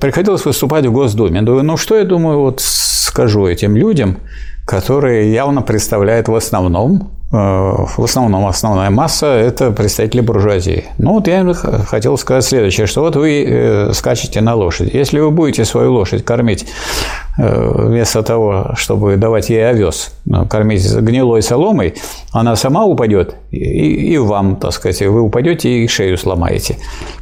Приходилось выступать в Госдуме. Думаю, ну что я думаю, вот скажу этим людям, которые явно представляют в основном э, в основном основная масса – это представители буржуазии. Ну, вот я им хотел сказать следующее, что вот вы э, скачете на лошади. Если вы будете свою лошадь кормить Э, вместо того, чтобы давать ей овес, ну, кормить гнилой соломой, она сама упадет, и, и вам, так сказать, вы упадете и шею сломаете.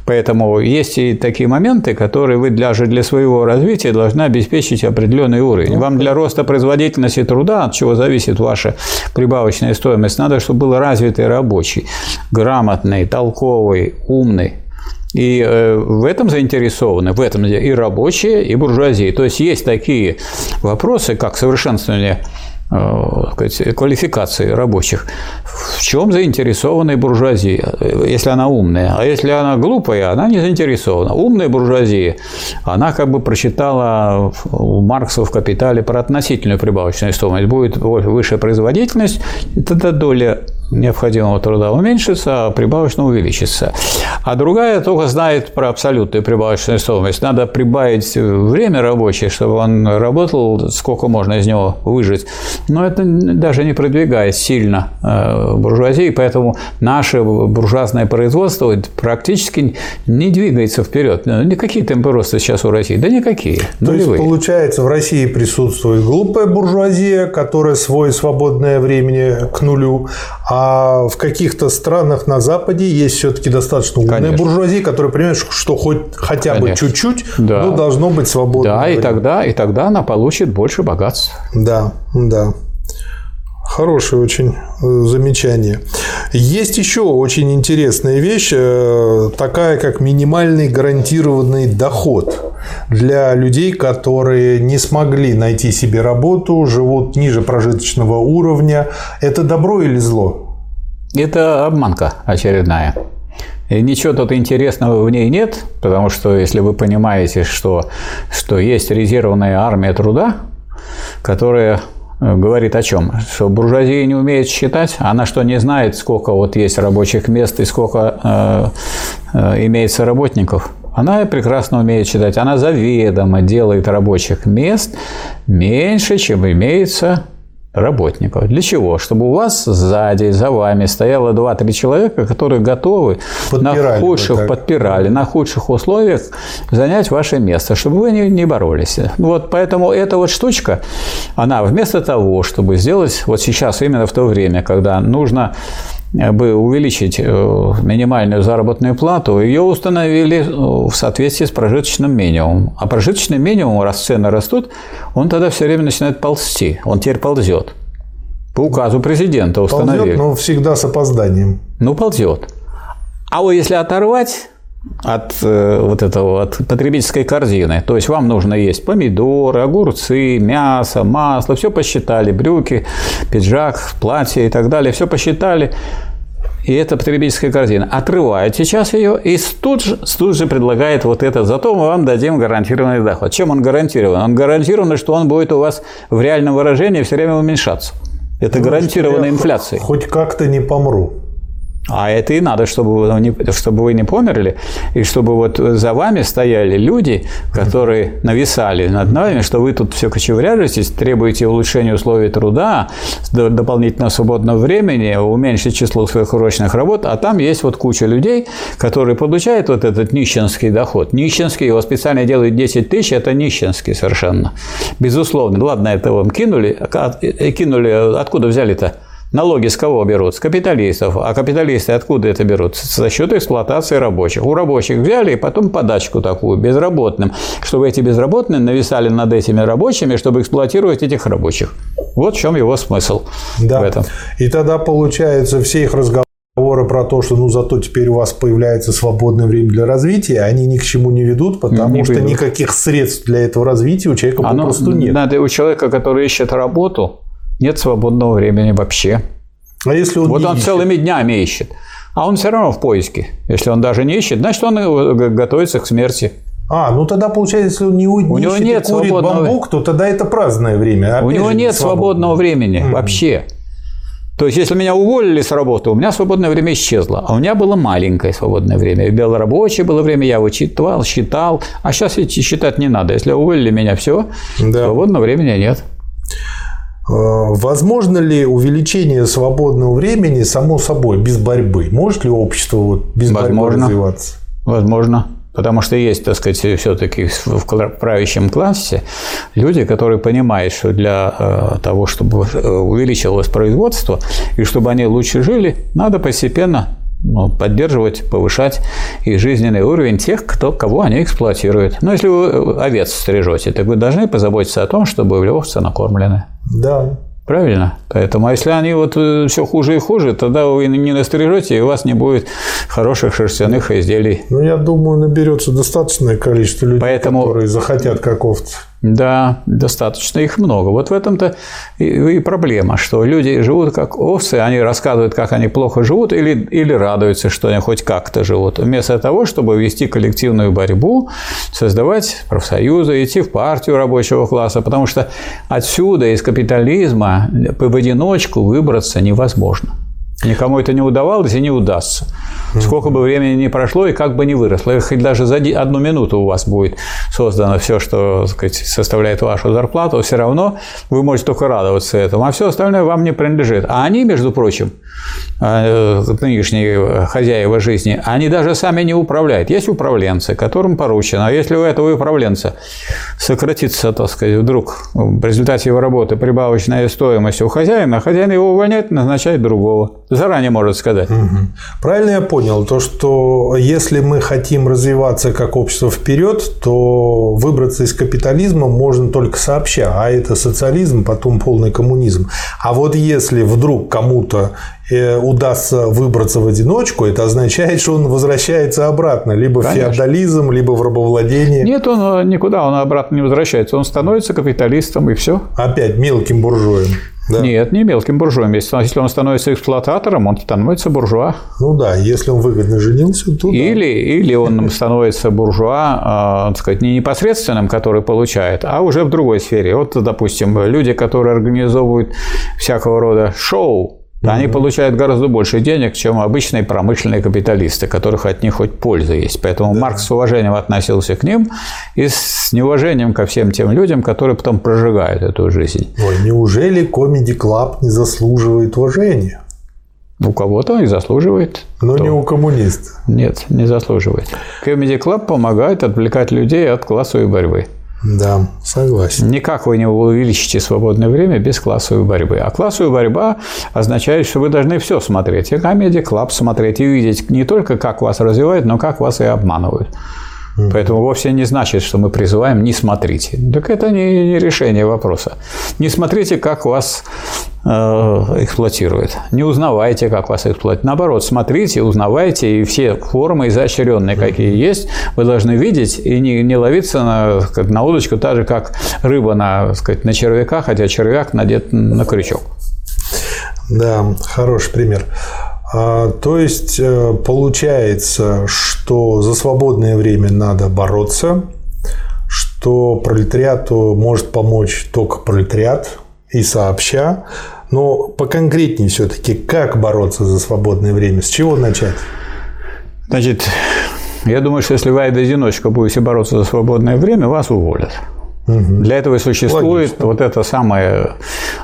Поэтому есть и такие моменты, которые вы даже для своего развития должны обеспечить определенный уровень. Вам для роста производительности труда, от чего зависит ваша прибавочная стоимость, надо, чтобы был развитый рабочий, грамотный, толковый, умный. И э, в этом заинтересованы, в этом и рабочие, и буржуазии. То есть есть такие вопросы, как совершенствование э, квалификации рабочих. В чем заинтересована буржуазия, если она умная? А если она глупая, она не заинтересована. Умная буржуазия, она как бы прочитала у Маркса в «Капитале» про относительную прибавочную стоимость. Будет выше производительность, тогда доля необходимого труда уменьшится, а прибавочно увеличится. А другая только знает про абсолютную прибавочную стоимость. Надо прибавить время рабочее, чтобы он работал, сколько можно из него выжить. Но это даже не продвигает сильно э, буржуазии, поэтому наше буржуазное производство практически не двигается вперед. Никакие темпы роста сейчас у России? Да никакие. То нулевые. есть, получается, в России присутствует глупая буржуазия, которая свое свободное время к нулю, а а в каких-то странах на Западе есть все-таки достаточно умная Конечно. буржуазия, которая понимает, что хоть хотя Конечно. бы чуть-чуть, да. но должно быть свободно. Да, и тогда, и тогда она получит больше богатств. Да, да. Хорошее очень э, замечание. Есть еще очень интересная вещь, э, такая как минимальный гарантированный доход для людей, которые не смогли найти себе работу, живут ниже прожиточного уровня. Это добро или зло? Это обманка очередная. И ничего тут интересного в ней нет, потому что если вы понимаете, что, что есть резервная армия труда, которая э, говорит о чем? Что буржуазия не умеет считать, она что не знает, сколько вот есть рабочих мест и сколько э, э, имеется работников. Она прекрасно умеет считать, она заведомо делает рабочих мест меньше, чем имеется работников. Для чего? Чтобы у вас сзади, за вами стояло 2-3 человека, которые готовы подпирали на худших, подпирали, на худших условиях занять ваше место, чтобы вы не, не боролись. Вот поэтому эта вот штучка, она вместо того, чтобы сделать вот сейчас, именно в то время, когда нужно бы увеличить э, минимальную заработную плату, ее установили э, в соответствии с прожиточным минимумом. А прожиточный минимум, раз цены растут, он тогда все время начинает ползти. Он теперь ползет. По указу президента установили. Ползет, но всегда с опозданием. Ну, ползет. А вот если оторвать от э, вот этого от потребительской корзины. То есть вам нужно есть помидоры, огурцы, мясо, масло, все посчитали, брюки, пиджак, платье и так далее, все посчитали. И это потребительская корзина. Отрывает сейчас ее и тут же, тут же предлагает вот это. Зато мы вам дадим гарантированный доход. Чем он гарантирован? Он гарантирован, что он будет у вас в реальном выражении все время уменьшаться. Это ну, гарантированная инфляция. Хоть как-то не помру. А это и надо, чтобы вы, не, чтобы вы не померли, и чтобы вот за вами стояли люди, которые нависали над нами, что вы тут все кочевряжетесь, требуете улучшения условий труда, дополнительного свободного времени, уменьшить число своих урочных работ, а там есть вот куча людей, которые получают вот этот нищенский доход. Нищенский, его специально делают 10 тысяч, это нищенский совершенно. Безусловно. Ладно, это вам кинули, а, э, кинули, откуда взяли-то? Налоги с кого берут? С капиталистов. А капиталисты откуда это берут? За счет эксплуатации рабочих. У рабочих взяли и потом подачку такую безработным, чтобы эти безработные нависали над этими рабочими, чтобы эксплуатировать этих рабочих. Вот в чем его смысл да. в этом. И тогда получается все их разговоры разговоры про то, что ну зато теперь у вас появляется свободное время для развития, они ни к чему не ведут, потому не что ведут. никаких средств для этого развития у человека Оно, попросту нет. Надо у человека, который ищет работу, нет свободного времени вообще. А если он Вот он ищет? целыми днями ищет. А он все равно в поиске. Если он даже не ищет, значит, он готовится к смерти. А, ну тогда получается, если он не у ищет него нет и курит свободного... бамбук, то тогда это праздное время. Опять у него нет свободного времени mm-hmm. вообще. То есть, если меня уволили с работы, у меня свободное время исчезло, а у меня было маленькое свободное время. Белорабочее было время, я вычитывал, считал, а сейчас считать не надо. Если уволили меня, все, да. свободного времени нет. Э, возможно ли увеличение свободного времени само собой, без борьбы? Может ли общество вот без Возможно. борьбы развиваться? Возможно. Потому что есть, так сказать, все-таки в правящем классе люди, которые понимают, что для э, того, чтобы э, увеличилось производство и чтобы они лучше жили, надо постепенно ну, поддерживать, повышать и жизненный уровень тех, кто, кого они эксплуатируют. Но если вы овец стрижете, так вы должны позаботиться о том, чтобы овцы накормлены. Да. Правильно? Поэтому, а если они вот э, все хуже и хуже, тогда вы не настрижете, и у вас не будет хороших шерстяных изделий. Ну, я думаю, наберется достаточное количество людей, Поэтому... которые захотят как овцы. Да, достаточно их много. Вот в этом-то и проблема, что люди живут как овцы, они рассказывают, как они плохо живут, или, или радуются, что они хоть как-то живут, вместо того, чтобы вести коллективную борьбу, создавать профсоюзы, идти в партию рабочего класса, потому что отсюда, из капитализма, в одиночку выбраться невозможно. Никому это не удавалось и не удастся. Сколько бы времени ни прошло и как бы ни выросло, хоть даже за одну минуту у вас будет создано все, что сказать, составляет вашу зарплату, все равно вы можете только радоваться этому, а все остальное вам не принадлежит. А они, между прочим, э, нынешние хозяева жизни, они даже сами не управляют. Есть управленцы, которым поручено. А если у этого управленца сократится, так сказать, вдруг в результате его работы прибавочная стоимость у хозяина, хозяин его увольняет, назначает другого. Заранее может сказать. Угу. Правильно я понял, то, что если мы хотим развиваться как общество вперед, то выбраться из капитализма можно только сообща, а это социализм, потом полный коммунизм. А вот если вдруг кому-то э, удастся выбраться в одиночку, это означает, что он возвращается обратно, либо Конечно. в феодализм, либо в рабовладение. Нет, он э, никуда, он обратно не возвращается, он становится капиталистом и все. Опять мелким буржуем. Да. Нет, не мелким буржуем. Если он становится эксплуататором, он становится буржуа. Ну да, если он выгодно женился, то или, да. или он становится буржуа, э, так сказать, не непосредственным, который получает, а уже в другой сфере. Вот, допустим, люди, которые организовывают всякого рода шоу, Они получают гораздо больше денег, чем обычные промышленные капиталисты, которых от них хоть польза есть. Поэтому да. Маркс с уважением относился к ним и с неуважением ко всем тем людям, которые потом прожигают эту жизнь. Ой, неужели Comedy Club не заслуживает уважения? У кого-то и заслуживает. Но то... не у коммунистов. Нет, не заслуживает. Comedy Club помогает отвлекать людей от классовой борьбы. Да, согласен. Никак вы не увеличите свободное время без классовой борьбы. А классовая борьба означает, что вы должны все смотреть. И комедия, клаб смотреть, и видеть не только, как вас развивают, но как вас и обманывают. Поэтому вовсе не значит, что мы призываем не смотрите. Так это не, не решение вопроса. Не смотрите, как вас э, эксплуатируют. Не узнавайте, как вас эксплуатируют. Наоборот, смотрите, узнавайте, и все формы изощренные, какие есть, вы должны видеть и не, не ловиться на, на удочку, так же, как рыба на, сказать, на червяка, хотя червяк надет на крючок. Да, хороший пример. А, то есть э, получается, что за свободное время надо бороться, что пролетариату может помочь только пролетариат и сообща. Но поконкретнее все-таки, как бороться за свободное время, с чего начать? Значит, я думаю, что если вы одиночка будете бороться за свободное время, вас уволят. Угу. Для этого и существует Логично. вот эта самая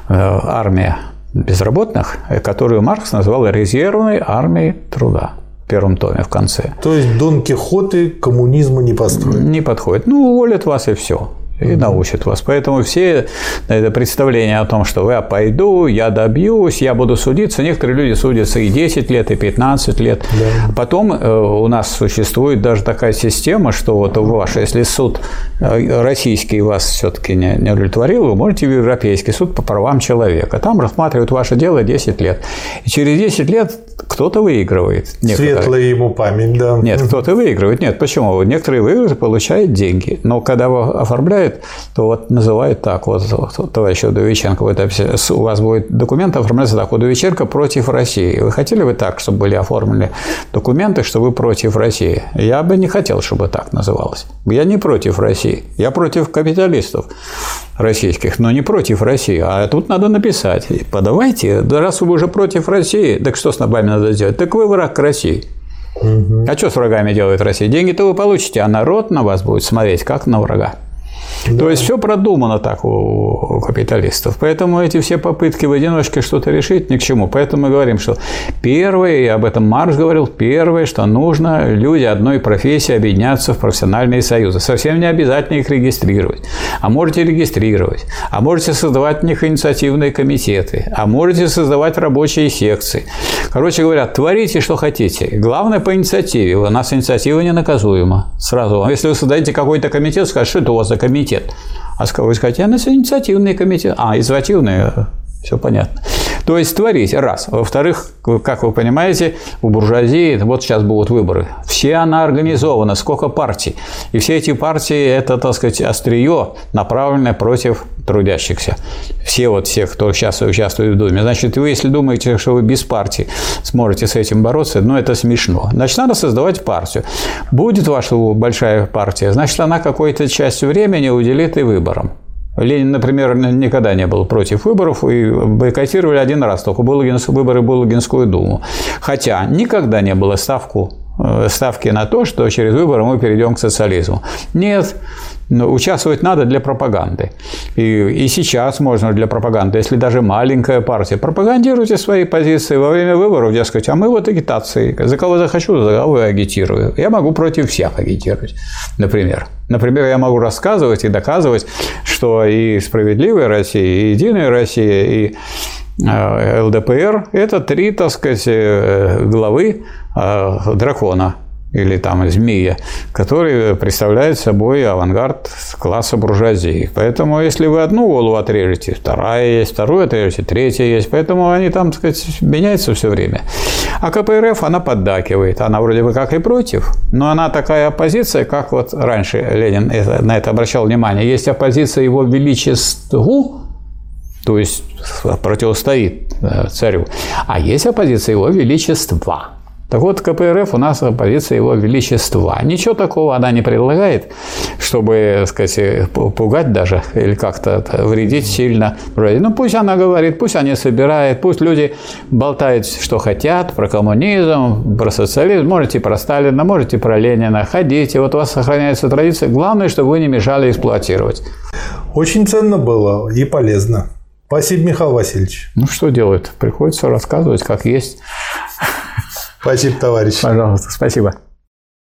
э, армия безработных, которую Маркс назвал резервной армией труда в первом томе в конце. То есть Дон Кихоты коммунизму не построят? Не подходит. Ну, уволят вас и все и научит вас. Поэтому все это представление о том, что я пойду, я добьюсь, я буду судиться. Некоторые люди судятся и 10 лет, и 15 лет. Да. Потом э, у нас существует даже такая система, что вот ваш, если суд э, российский вас все-таки не, не удовлетворил, вы можете в Европейский суд по правам человека. Там рассматривают ваше дело 10 лет. И через 10 лет кто-то выигрывает. Некоторые. Светлая ему память, да. Нет, кто-то выигрывает. Нет, почему? Некоторые выигрывают, получают деньги. Но когда вы оформляют называют, то вот называют так, вот, товарищ Удовиченко, вот у вас будет документ оформляться так, Удовиченко против России. Вы хотели бы так, чтобы были оформлены документы, что вы против России? Я бы не хотел, чтобы так называлось. Я не против России, я против капиталистов российских, но не против России. А тут надо написать, подавайте, да раз вы уже против России, так что с нами надо сделать? Так вы враг России. Угу. А что с врагами делает Россия? Деньги-то вы получите, а народ на вас будет смотреть как на врага. Да. То есть все продумано так у капиталистов. Поэтому эти все попытки в одиночке что-то решить ни к чему. Поэтому мы говорим, что первое, и об этом Маркс говорил, первое, что нужно люди одной профессии объединяться в профессиональные союзы. Совсем не обязательно их регистрировать. А можете регистрировать. А можете создавать в них инициативные комитеты. А можете создавать рабочие секции. Короче говоря, творите, что хотите. Главное по инициативе. У нас инициатива не наказуема. Сразу. Если вы создаете какой-то комитет, скажете, что это у вас за комитет? Комитет. А вы скажете, а нас инициативный комитет. А, инициативный, все понятно. То есть творить, раз. Во-вторых, как вы понимаете, у буржуазии, вот сейчас будут выборы, все она организована, сколько партий. И все эти партии – это, так сказать, острие, направленное против трудящихся. Все вот все, кто сейчас участвует в Думе. Значит, вы, если думаете, что вы без партии сможете с этим бороться, ну, это смешно. Значит, надо создавать партию. Будет ваша большая партия, значит, она какой-то часть времени уделит и выборам. Ленин, например, никогда не был против выборов и бойкотировали один раз, только Булыгинс, выборы Булыгинскую думу. Хотя никогда не было ставку э, ставки на то, что через выборы мы перейдем к социализму. Нет, но участвовать надо для пропаганды. И, и сейчас можно для пропаганды, если даже маленькая партия. Пропагандируйте свои позиции во время выборов, дескать, а мы вот агитации. За кого захочу, за кого я агитирую. Я могу против всех агитировать, например. Например, я могу рассказывать и доказывать, что и «Справедливая Россия», и «Единая Россия», и э, ЛДПР – это три, так сказать, э, главы э, дракона – или там змея, который представляет собой авангард класса буржуазии. Поэтому, если вы одну голову отрежете, вторая есть, вторую отрежете, третья есть. Поэтому они там, так сказать, меняются все время. А КПРФ, она поддакивает. Она вроде бы как и против, но она такая оппозиция, как вот раньше Ленин на это обращал внимание. Есть оппозиция его величеству, то есть противостоит э, царю, а есть оппозиция его величества. Так вот, КПРФ у нас позиция его величества. Ничего такого она не предлагает, чтобы, сказать, пугать даже или как-то вредить сильно. Ну, пусть она говорит, пусть они собирают, пусть люди болтают, что хотят про коммунизм, про социализм. Можете про Сталина, можете про Ленина. Ходите, вот у вас сохраняется традиция. Главное, чтобы вы не мешали эксплуатировать. Очень ценно было и полезно. Спасибо, Михаил Васильевич. Ну, что делать? Приходится рассказывать, как есть. Спасибо, товарищ. Пожалуйста, спасибо.